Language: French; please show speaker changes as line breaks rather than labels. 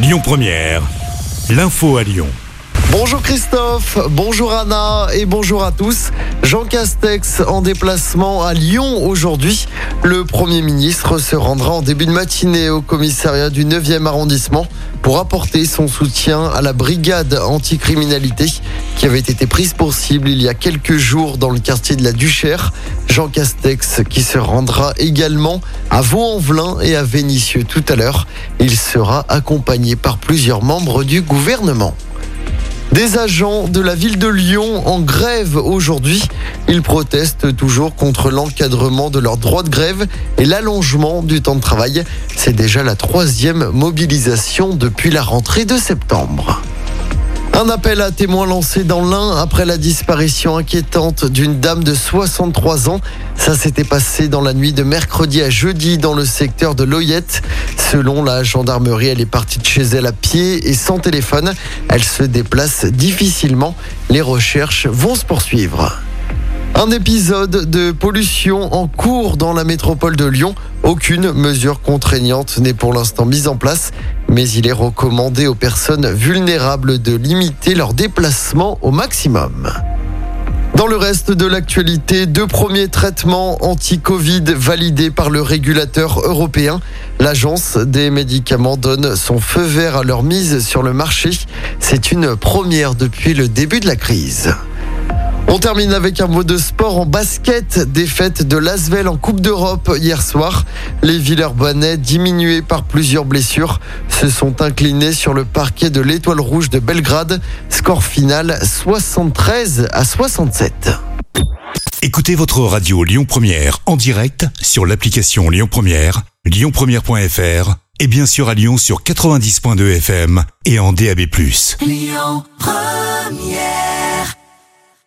Lyon Première, l'info à Lyon.
Bonjour Christophe, bonjour Anna et bonjour à tous. Jean Castex en déplacement à Lyon aujourd'hui. Le Premier ministre se rendra en début de matinée au commissariat du 9e arrondissement pour apporter son soutien à la brigade anticriminalité qui avait été prise pour cible il y a quelques jours dans le quartier de la Duchère. Jean Castex qui se rendra également à Vaux-en-Velin et à Vénissieux tout à l'heure. Il sera accompagné par plusieurs membres du gouvernement. Des agents de la ville de Lyon en grève aujourd'hui. Ils protestent toujours contre l'encadrement de leur droit de grève et l'allongement du temps de travail. C'est déjà la troisième mobilisation depuis la rentrée de septembre. Un appel à témoins lancé dans l'Ain après la disparition inquiétante d'une dame de 63 ans. Ça s'était passé dans la nuit de mercredi à jeudi dans le secteur de Loyette. Selon la gendarmerie, elle est partie de chez elle à pied et sans téléphone. Elle se déplace difficilement. Les recherches vont se poursuivre. Un épisode de pollution en cours dans la métropole de Lyon. Aucune mesure contraignante n'est pour l'instant mise en place, mais il est recommandé aux personnes vulnérables de limiter leur déplacement au maximum. Dans le reste de l'actualité, deux premiers traitements anti-Covid validés par le régulateur européen. L'agence des médicaments donne son feu vert à leur mise sur le marché. C'est une première depuis le début de la crise. On termine avec un mot de sport en basket. Défaite de Lasvel en Coupe d'Europe hier soir. Les Villeurbanais, diminués par plusieurs blessures, se sont inclinés sur le parquet de l'Étoile Rouge de Belgrade. Score final 73 à 67.
Écoutez votre radio Lyon Première en direct sur l'application Lyon Première, lyonpremière.fr et bien sûr à Lyon sur 90.2 FM et en DAB+.
Lyon Première